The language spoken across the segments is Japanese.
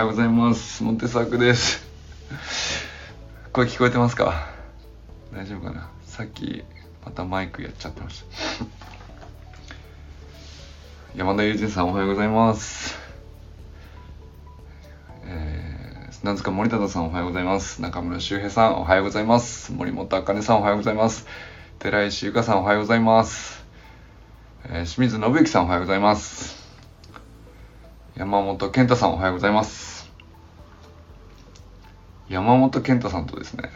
はようございます。モンテサークです。声聞こえてますか？大丈夫かな？さっきまたマイクやっちゃってました。山田友人さんおはようございます。えー、なんですか森田さんおはようございます。中村修平さんおはようございます。森本茜さんおはようございます。寺石由香さんおはようございます。えー、清水信之さんおはようございます。山本健太さんおはようございます。山本健太さんとですね、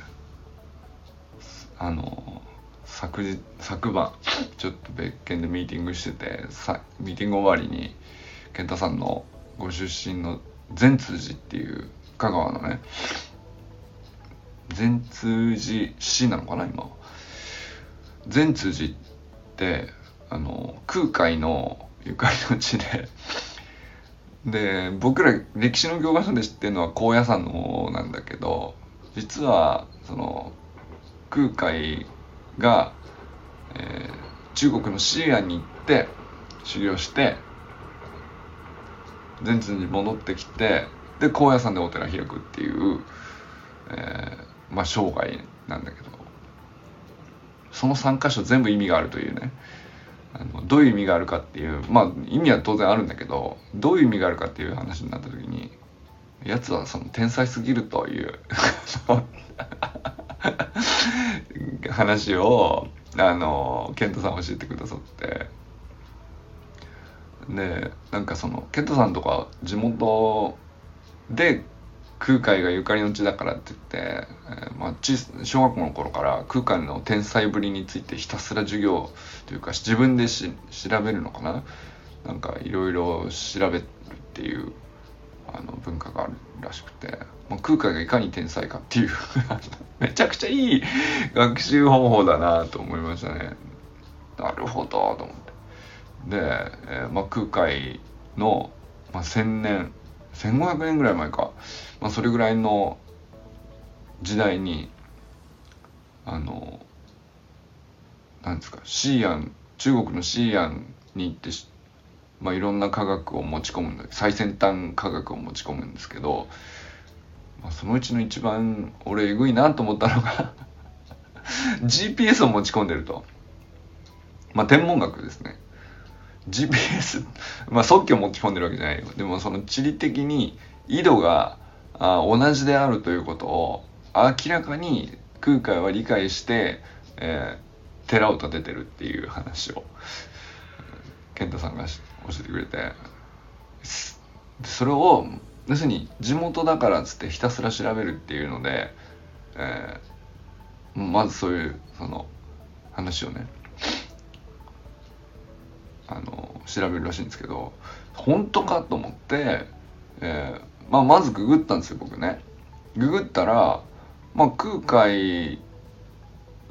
あの、昨日、昨晩、ちょっと別件でミーティングしてて、さミーティング終わりに、健太さんのご出身の善通寺っていう香川のね、善通寺市なのかな今善通寺ってあの空海のゆかりの地でで僕ら歴史の教科書で知ってるのは高野山の方なんだけど実はその空海が、えー、中国の西安に行って修行して善通に戻ってきてで高野山でお寺開くっていう、えー、まあ生涯なんだけどその3箇所全部意味があるというね。あのどういう意味があるかっていうまあ意味は当然あるんだけどどういう意味があるかっていう話になった時にやつはその天才すぎるという 話をあの健太さん教えてくださって。でなんかその健太さんとか地元で空海がゆかりの地だからって言って、えー、まあ、小学校の頃から空海の天才ぶりについてひたすら授業というか自分でし調べるのかな？なんかいろいろ調べるっていうあの文化があるらしくて、まあ、空海がいかに天才かっていう めちゃくちゃいい学習方法だなと思いましたね。なるほどと思って。で、えー、まあ、空海の、まあ、1,000年1500年ぐらい前か、まあ、それぐらいの時代にあのなんですかシーアン中国のシーアンに行ってまあ、いろんな科学を持ち込むんだ最先端科学を持ち込むんですけど、まあ、そのうちの一番俺えぐいなと思ったのが GPS を持ち込んでると。まあ天文学ですね。GPS まあ即興持ち込んでるわけじゃないよ。でもその地理的に緯度があ同じであるということを明らかに空海は理解して、えー、寺を建ててるっていう話を健太さんが教えてくれて。それを要するに地元だからっつってひたすら調べるっていうので、えー、まずそういうその話をねあの調べるらしいんですけど本当かと思って、えーまあ、まずググったんですよ僕ね。ググったら、まあ、空海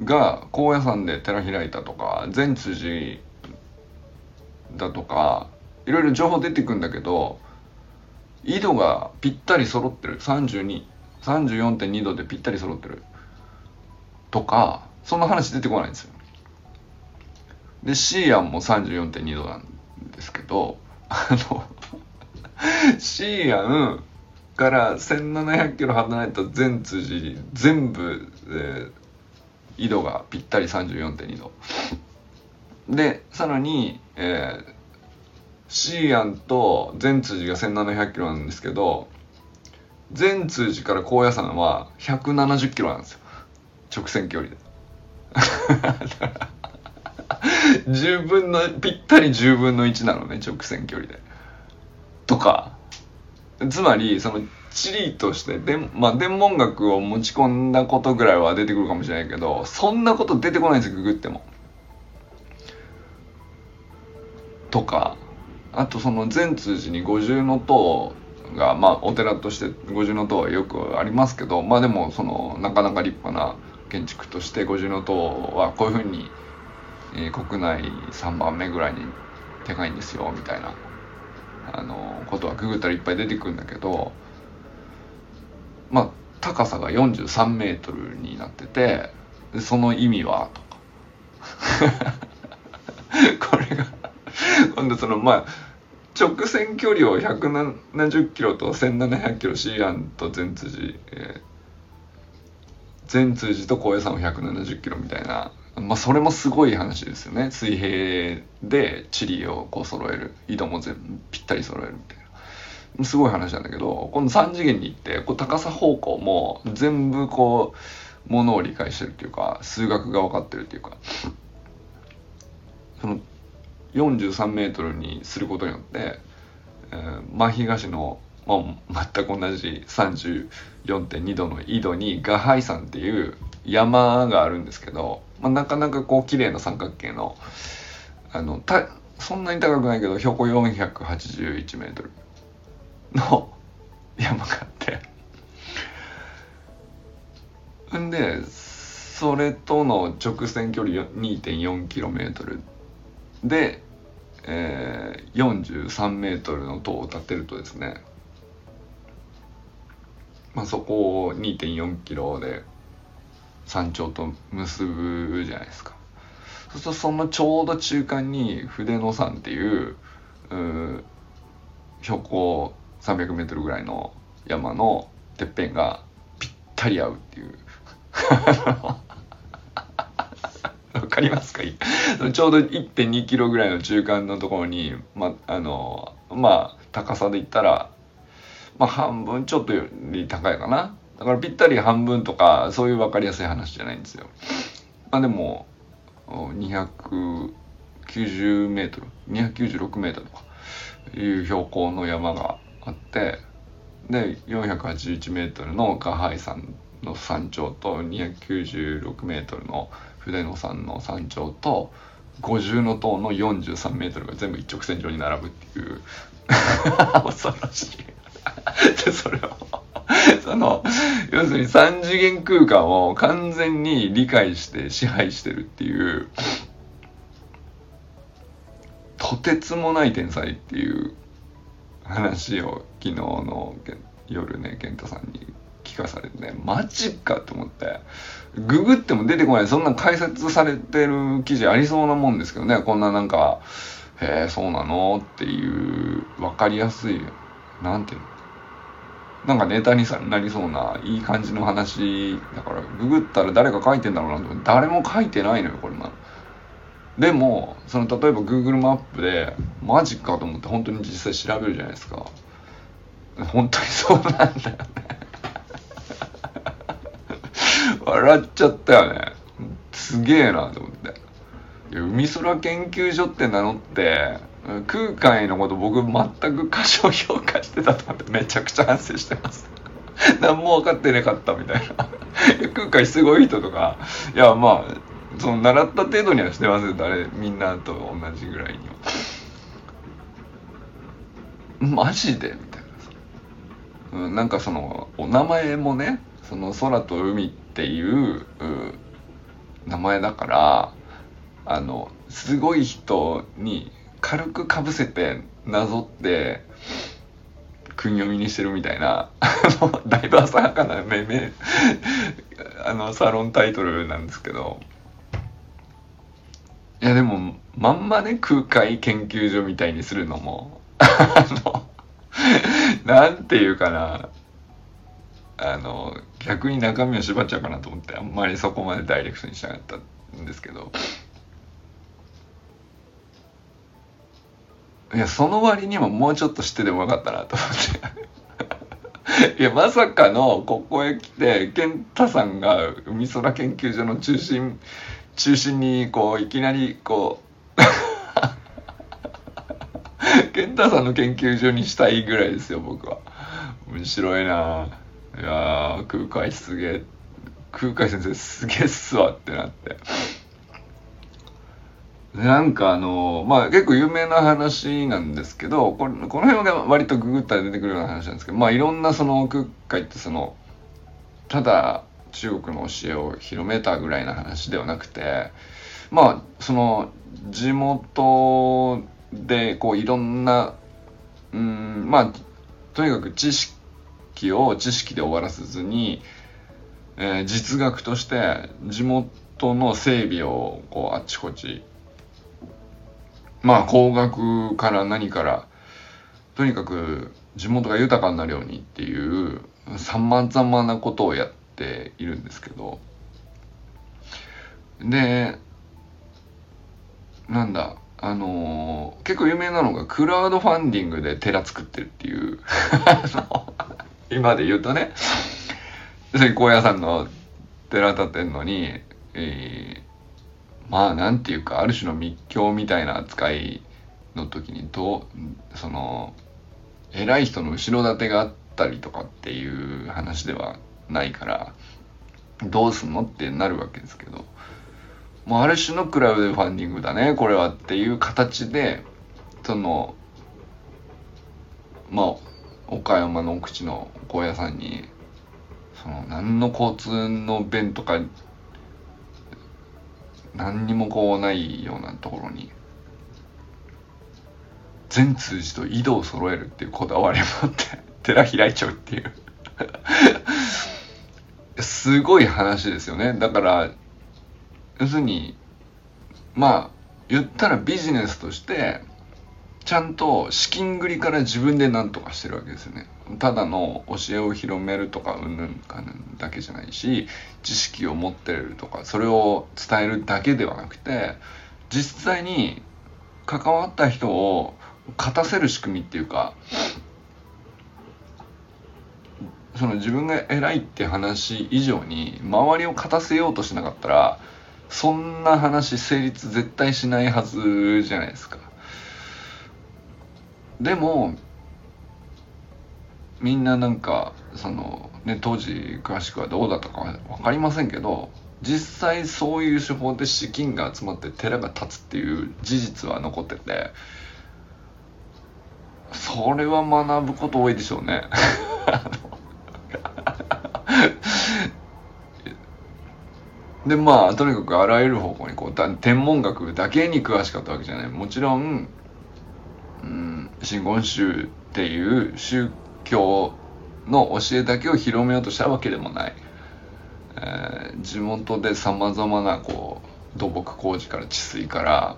が高野山で寺開いたとか善通寺だとかいろいろ情報出てくんだけど緯度がぴったり揃ってる3234.2度でぴったり揃ってるとかそんな話出てこないんですよ。で、シーアンも34.2度なんですけど、あのシーアンから1700キロ離れた全通寺全部、えー、緯度がぴったり34.2度。で、さらに、えー、シーアンと全通寺が1700キロなんですけど、全通寺から高野山は170キロなんですよ。直線距離で。10分のぴったり10分の1なのね直線距離で。とかつまりその地理としてで、まあ、天文学を持ち込んだことぐらいは出てくるかもしれないけどそんなこと出てこないんですググっても。とかあとその善通寺に五重塔がまあお寺として五重塔はよくありますけどまあでもそのなかなか立派な建築として五重塔はこういうふうにえー、国内3番目ぐらいに高いんですよみたいな。あのことはググったらいっぱい出てくるんだけどまあ高さが43メートルになっててその意味はとか。これが今度そのまあ直線距離を170キロと1700キロシーアンと全辻、えー、全辻と高野山を170キロみたいなまあそれもすごい話ですよね。水平で地理をこう揃える井戸も全部ぴったり揃えるみたいな。すごい話なんだけどこの3次元に行ってこう高さ方向も全部こうものを理解してるっていうか数学が分かってるっていうか。その43メートルにすることによって、えー、真東の、まあ、全く同じ34.2度の緯度にガハイ山っていう山があるんですけど、まあ、なかなかこう綺麗な三角形のあのたそんなに高くないけど標高481メートルの山があって。んでそれとの直線距離 2.4km で、えー、43メートルの塔を建てるとですね、まあ、そこを2.4キロで山頂と結ぶじゃないですか。そうするとそのちょうど中間に筆野山っていうう標高300メートルぐらいの山のてっぺんがぴったり合うっていう わかりますか？ちょうど1.2キロぐらいの中間のところに、ま、あの、まあ、高さで言ったら、まあ、半分ちょっとより高いかな。だからぴったり半分とか、そういう分かりやすい話じゃないんですよ。まあでも、290メートル、296メートルとかいう標高の山があって、で、481メートルのガハイ山の山頂と296メートルの筆野山の山頂と50の塔の43メートルが全部一直線上に並ぶっていう 恐ろしい でそれを その要するに3次元空間を完全に理解して支配してるっていうとてつもない天才っていう話を昨日の夜ね健太さんに聞かされてねマジかと思ってググっても出てこないそんな解説されてる記事ありそうなもんですけどねこんななんか「へえそうなの?」っていう分かりやすいなんていうの？なんかネタになりそうないい感じの話だからググったら誰か書いてんだろうなと思って誰も書いてないのよこれなでもその例えば Google マップでマジかと思って本当に実際調べるじゃないですか。本当にそうなんだよね。笑っちゃったよね。すげえなと思って。海空研究所って名乗って空海のこと僕全く過小評価してたと思ってめちゃくちゃ反省してます。何も分かってなかったみたいな。空海すごい人とかいやまあその習った程度にはしてますよ。誰みんなと同じぐらいには。マジで？みたいな、うん、なんかそのお名前もねその空と海っていう名前だからあのすごい人に軽くかぶせてなぞって訓読みにしてるみたいな だいぶ浅はかな命名あのサロンタイトルなんですけど。いやでもまんまね空海研究所みたいにするのもあのなんていうかな。あの逆に中身を縛っちゃうかなと思ってあんまりそこまでダイレクトにしなかったんですけど。いやその割にももうちょっと知っててもよかったなと思って。いやまさかのここへ来て健太さんが海空研究所の中心中心にこういきなりこう 健太さんの研究所にしたいぐらいですよ僕は。面白いな。いや空海すげえ空海先生すげえっすわってなって。なんかあのまあ結構有名な話なんですけどこれこの辺は割とググったら出てくるような話なんですけどまあいろんなその空海ってそのただ中国の教えを広めたぐらいな話ではなくてまあその地元でこういろんなうんまあとにかく知識識を知識で終わらせずに、えー、実学として地元の整備をこうあっちこっちまあ工学から何からとにかく地元が豊かになるようにっていう様々なことをやっているんですけど。でなんだあのー、結構有名なのがクラウドファンディングで寺作ってるっていう。今で言うとね。高野山の寺建てんのに、えー、まあなんていうかある種の密教みたいな扱いの時にどうその偉い人の後ろ盾があったりとかっていう話ではないからどうすんのってなるわけですけどもうある種のクラウドファンディングだねこれはっていう形でそのまあ岡山の奥地の高野山にその何の交通の便とか何にもこうないようなところに全通じと井戸を揃えるっていうこだわりもあって 寺開いちゃうっていう。すごい話ですよね。だから要するにまあ言ったらビジネスとしてちゃんと資金繰りから自分で何とかしてるわけですよねただの教えを広めるとかうんぬんかんだけじゃないし知識を持ってるとかそれを伝えるだけではなくて実際に関わった人を勝たせる仕組みっていうかその自分が偉いって話以上に周りを勝たせようとしなかったらそんな話成立絶対しないはずじゃないですか。でもみんななんかそのね当時詳しくはどうだったか分かりませんけど実際そういう手法で資金が集まって寺が建つっていう事実は残っててそれは学ぶこと多いでしょうね。でまあとにかくあらゆる方向にこう天文学だけに詳しかったわけじゃないもちろん、うん、真言宗っていう宗教の教えだけを広めようとしたわけでもない、えー、地元でさまざまなこう土木工事から治水から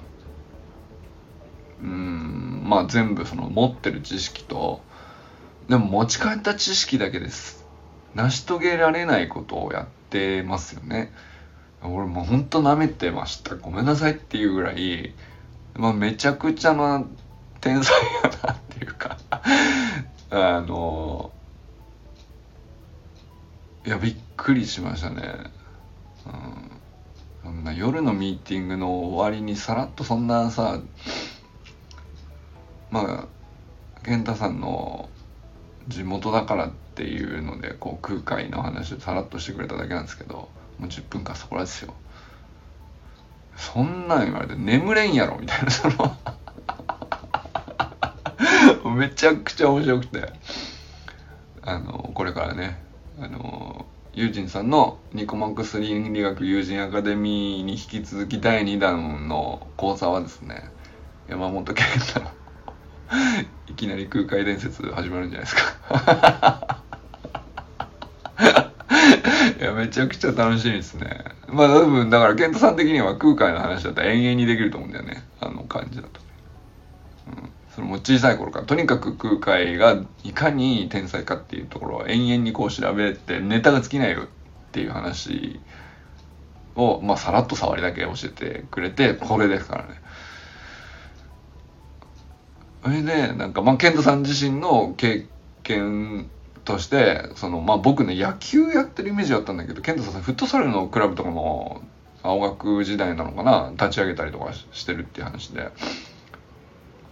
うんまあ全部その持ってる知識とでも持ち帰った知識だけです。成し遂げられないことをやってますよね。俺もうほんと舐めてました。ごめんなさいっていうぐらい、まあ、めちゃくちゃな天才やなっていうかあのいやびっくりしましたね、うん、んな夜のミーティングの終わりにさらっとそんなさまあ健太さんの地元だからっていうのでこう空海の話をさらっとしてくれただけなんですけどもう10分間そこらですよ。そんなん言われて眠れんやろみたいなそのめちゃくちゃ面白くてあのこれからねあのユージンさんのニコマックス倫理学友人アカデミーに引き続き第2弾の講座はですね山本健太のいきなり空海伝説始まるんじゃないですかいや、めちゃくちゃ楽しみですね。まあ、多分、だから、ケントさん的には空海の話だったら延々にできると思うんだよね。あの感じだと。それも小さい頃から、とにかく空海がいかに天才かっていうところを延々にこう調べて、ネタが尽きないよっていう話を、まあ、さらっと触りだけ教えてくれて、これですからね。それで、なんか、まあ、ケントさん自身の経験としてそのまあ僕ね野球やってるイメージあったんだけど健太さんフットサルのクラブとかも青学時代なのかな立ち上げたりとかしてるっていう話で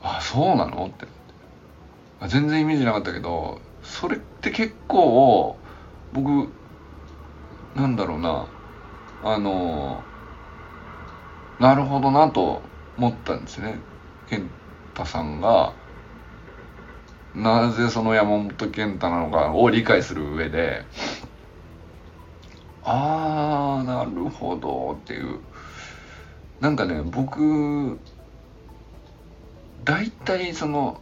あそうなの？って。全然イメージなかったけどそれって結構僕なんだろうな。あのなるほどなと思ったんですね。健太さんが。なぜその山本健太なのかを理解する上で。ああなるほどっていう。なんかね僕大体その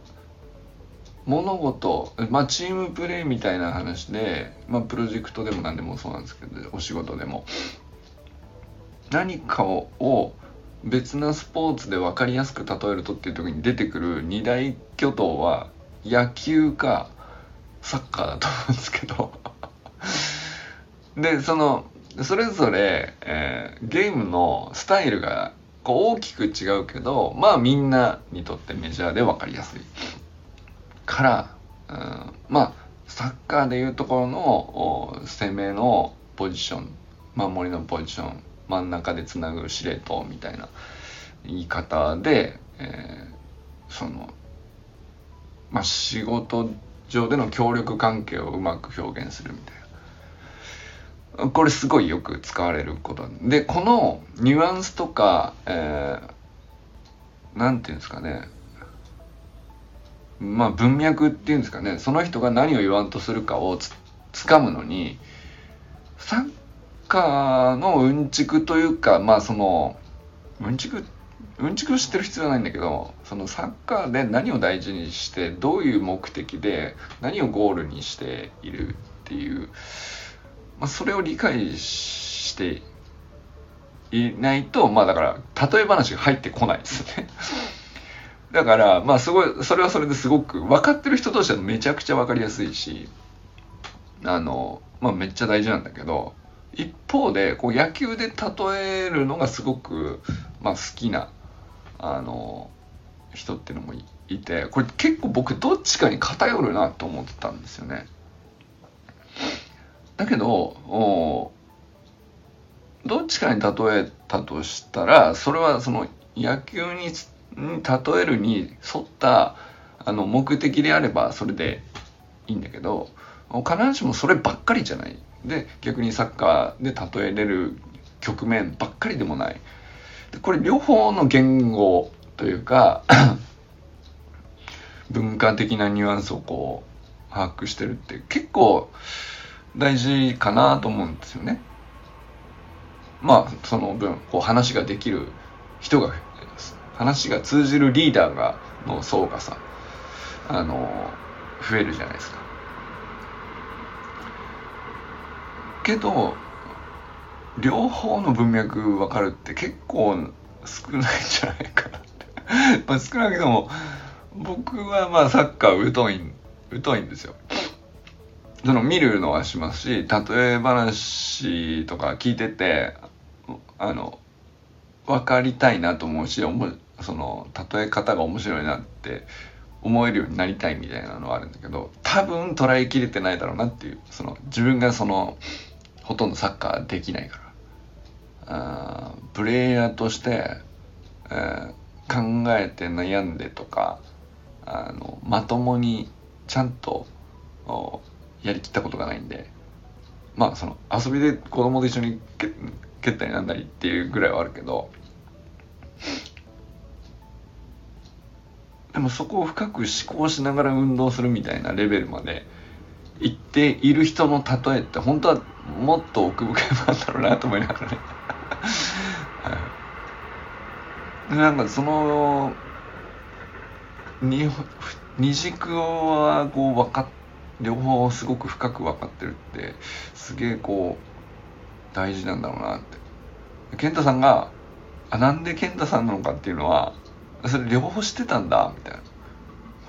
物事まあチームプレーみたいな話でまあプロジェクトでも何でもそうなんですけどお仕事でも。何かを別なスポーツで分かりやすく例えるとっていう時に出てくる二大巨頭は野球かサッカーだと思うんですけど。でそのそれぞれ、えー、ゲームのスタイルがこう大きく違うけどまあみんなにとってメジャーで分かりやすいから、うん、まあサッカーでいうところの攻めのポジション守りのポジション真ん中でつなぐ司令塔みたいな言い方で、えー、そのまあ仕事上での協力関係をうまく表現するみたいな。これすごいよく使われることでこのニュアンスとか、えー、なんていうんですかね。まあ文脈っていうんですかね。その人が何を言わんとするかをつ掴むのにサッカーのうんちくというかまあそのうんちくうんちくを知ってる必要はないんだけどそのサッカーで何を大事にしてどういう目的で何をゴールにしているっていうまあ、それを理解していないと、まあだから、例え話が入ってこないですね。だから、まあすごい、それはそれですごく、分かってる人としてはめちゃくちゃ分かりやすいし、あの、まあめっちゃ大事なんだけど、一方で、こう野球で例えるのがすごく、まあ好きな、あの、人っていうのもいて、これ結構僕どっちかに偏るなと思ってたんですよね。だけどどっちかに例えたとしたらそれはその野球に例えるに沿ったあの目的であればそれでいいんだけど必ずしもそればっかりじゃない。で逆にサッカーで例えれる局面ばっかりでもない。でこれ両方の言語というか 文化的なニュアンスをこう把握してるって結構大事かなと思うんですよね。まあその分こう話ができる人が話が通じるリーダーがの層がさあの増えるじゃないですか。けど両方の文脈分かるって結構少ないんじゃないかなって。まあ少なくとも僕はまあサッカー疎い疎いんですよ。その見るのはしますし例え話とか聞いててあの分かりたいなと思うしその例え方が面白いなって思えるようになりたいみたいなのはあるんだけど多分捉えきれてないだろうなっていうその自分がそのほとんどサッカーできないから。あプレイヤーとして、えー、考えて悩んでとかあのまともにちゃんとやりきったことがないんでまあその遊びで子供と一緒に蹴ったりなんだりっていうぐらいはあるけどでもそこを深く思考しながら運動するみたいなレベルまで行っている人の例えって本当はもっと奥深いもんだろうなと思いながらね。はい、なんかその二二軸はこう分かって両方すごく深く分かってるってすげえこう大事なんだろうなって。健太さんがあなんで健太さんなのかっていうのはそれ両方知ってたんだみたいな。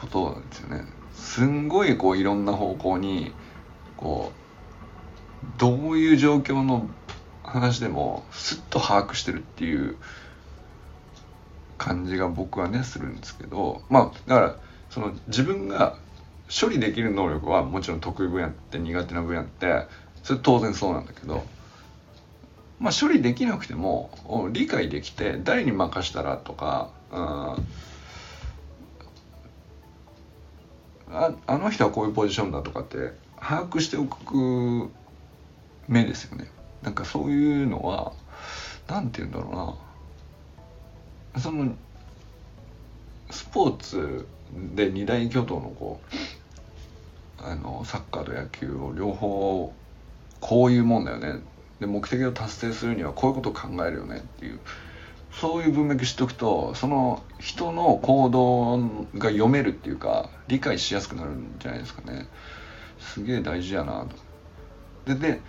ことなんですよね。すんごいこういろんな方向にこうどういう状況の話でもすっと把握してるっていう感じが僕はねするんですけど。まあだからその自分が処理できる能力はもちろん得意分野って苦手な分野ってそれ当然そうなんだけどまあ処理できなくても理解できて誰に任したらとか、うん、ああの人はこういうポジションだとかって把握しておく目ですよね。なんかそういうのは何て言うんだろうな。そのスポーツで二大巨頭のこうあのサッカーと野球を両方こういうもんだよね。で目的を達成するにはこういうことを考えるよねっていう。そういう文脈知っておくとその人の行動が読めるっていうか理解しやすくなるんじゃないですかね。すげえ大事やなと。でで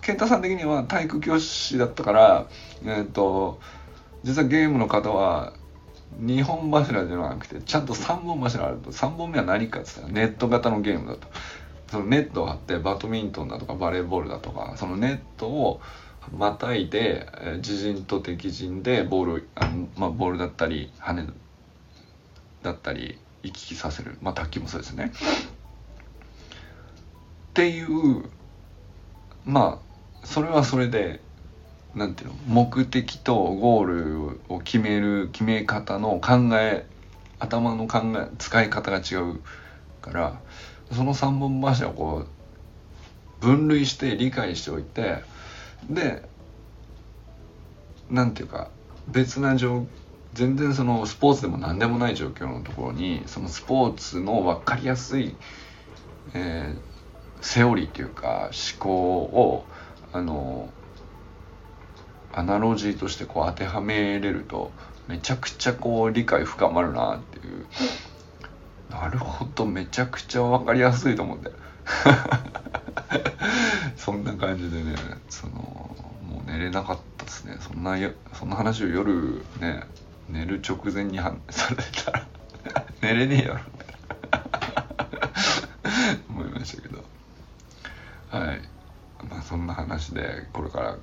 健太さん的には体育教師だったからえっ、ー、と実はゲームの方は2本柱じゃなくてちゃんと3本柱あると3本目は何かっつったらネット型のゲームだと。そのネットを張ってバドミントンだとかバレーボールだとかそのネットをまたいで自陣と敵陣でボールあの、まあ、ボールだったり羽だったり行き来させる。まあ卓球もそうですね。っていうまあそれはそれでなんていうの？目的とゴールを決める決め方の考え頭の考え使い方が違うからその3本柱をこう分類して理解しておいてでなんていうか別な状全然そのスポーツでも何でもない状況のところにそのスポーツの分かりやすい、えー、セオリーというか思考をあのアナロジーとしてこう当てはめれるとめちゃくちゃこう理解深まるなっていう。なるほどめちゃくちゃ分かりやすいと思って。そんな感じでねそのもう寝れなかったですね。そんなそんな話を夜ね寝る直前にされたら 寝れねえよ 思いましたけど。はい。まあそんな話でこれから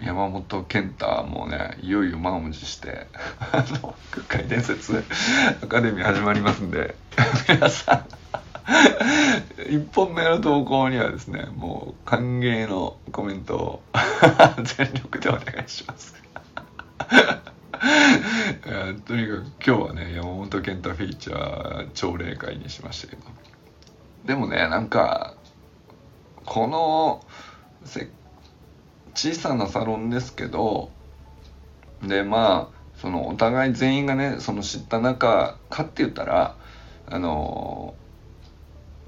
山本健太もねいよいよ満を持してあの空海伝説アカデミー始まりますんで皆さん1本目の投稿にはですねもう歓迎のコメントを全力でお願いします。とにかく今日はね山本健太フィーチャー朝礼会にしましたけど。でもねなんかこのせっ小さなサロンですけどでまあそのお互い全員がねその知った中かって言ったらあの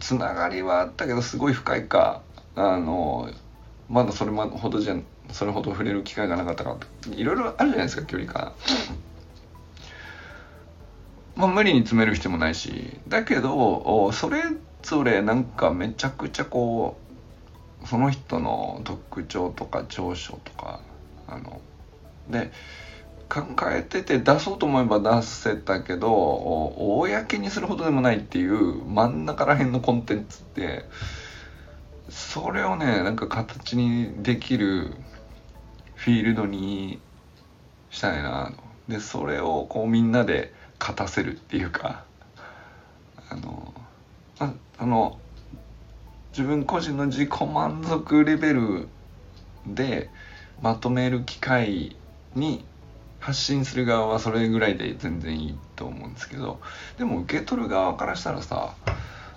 つながりはあったけどすごい深いかあのまだそれほどじゃそれほど触れる機会がなかったかいろいろあるじゃないですか距離感。まあ無理に詰める必要もないしだけどそれぞれなんかめちゃくちゃこうその人の特徴とか長所とかあので考えてて出そうと思えば出せたけど公にするほどでもないっていう真ん中ら辺のコンテンツってそれをねなんか形にできるフィールドにしたいなでそれをこうみんなで勝たせるっていうかあのああの自分個人の自己満足レベルでまとめる機会に発信する側はそれぐらいで全然いいと思うんですけどでも受け取る側からしたらさ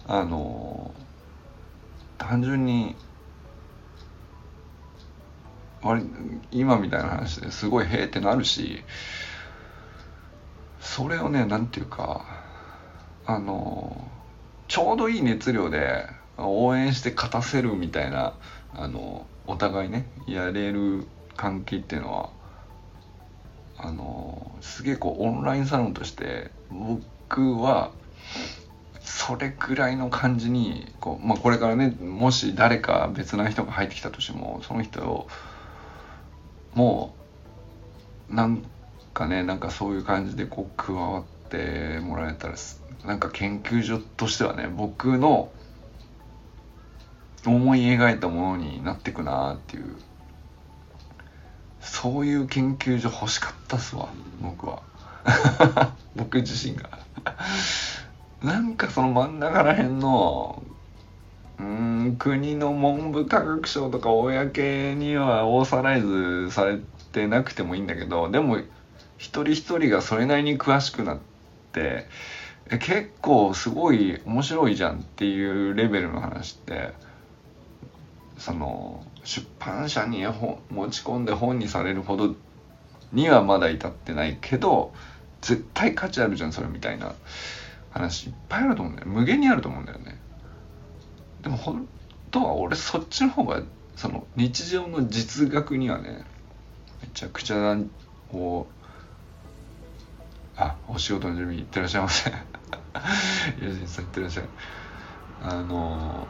あの単純に今みたいな話ですごい「へえ」ってなるしそれをね何て言うかあのちょうどいい熱量で応援して勝たせるみたいなあのお互いねやれる関係っていうのはあのすげえこうオンラインサロンとして僕はそれぐらいの感じにこう、まあ、これからねもし誰か別な人が入ってきたとしてもその人をもうなんかねなんかそういう感じでこう加わってもらえたらなんか研究所としてはね僕の思い描いたものになってくなっていう。そういう研究所欲しかったっすわ僕は。僕自身が。なんかその真ん中らへんのうん国の文部科学省とか公にはオーサライズされてなくてもいいんだけどでも一人一人がそれなりに詳しくなって結構すごい面白いじゃんっていうレベルの話って。その出版社に本持ち込んで本にされるほどにはまだ至ってないけど絶対価値あるじゃんそれみたいな話いっぱいあると思うんだよ無限にあると思うんだよね。でも本当は俺そっちの方がその日常の実学にはねめちゃくちゃこうあお仕事の準備いってらっしゃいませ。友人さんいってらっしゃい。あの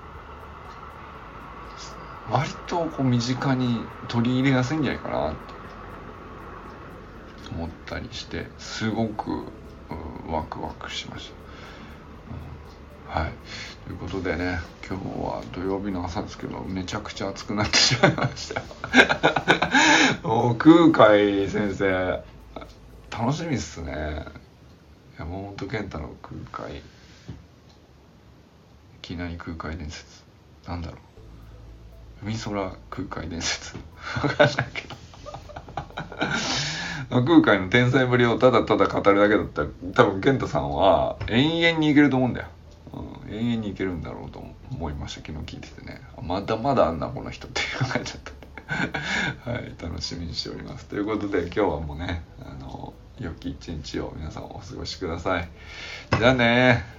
割とこう身近に取り入れやすいんじゃないかな思ったりしてすごくワクワクしました、うん、はい。ということでね今日は土曜日の朝ですけどめちゃくちゃ暑くなってしまいました。もう空海先生楽しみっすね。山本健太の空海。いきなり空海伝説。なんだろう。海空空海伝説分かんないけど空海の天才ぶりをただただ語るだけだったら多分健太さんは永遠にいけると思うんだよ、うん、永遠にいけるんだろうと思いました昨日聞いててねまだまだあんなこの人っていう感じだったはい楽しみにしておりますということで今日はもうねあの良き一日を皆さんお過ごしくださいじゃあね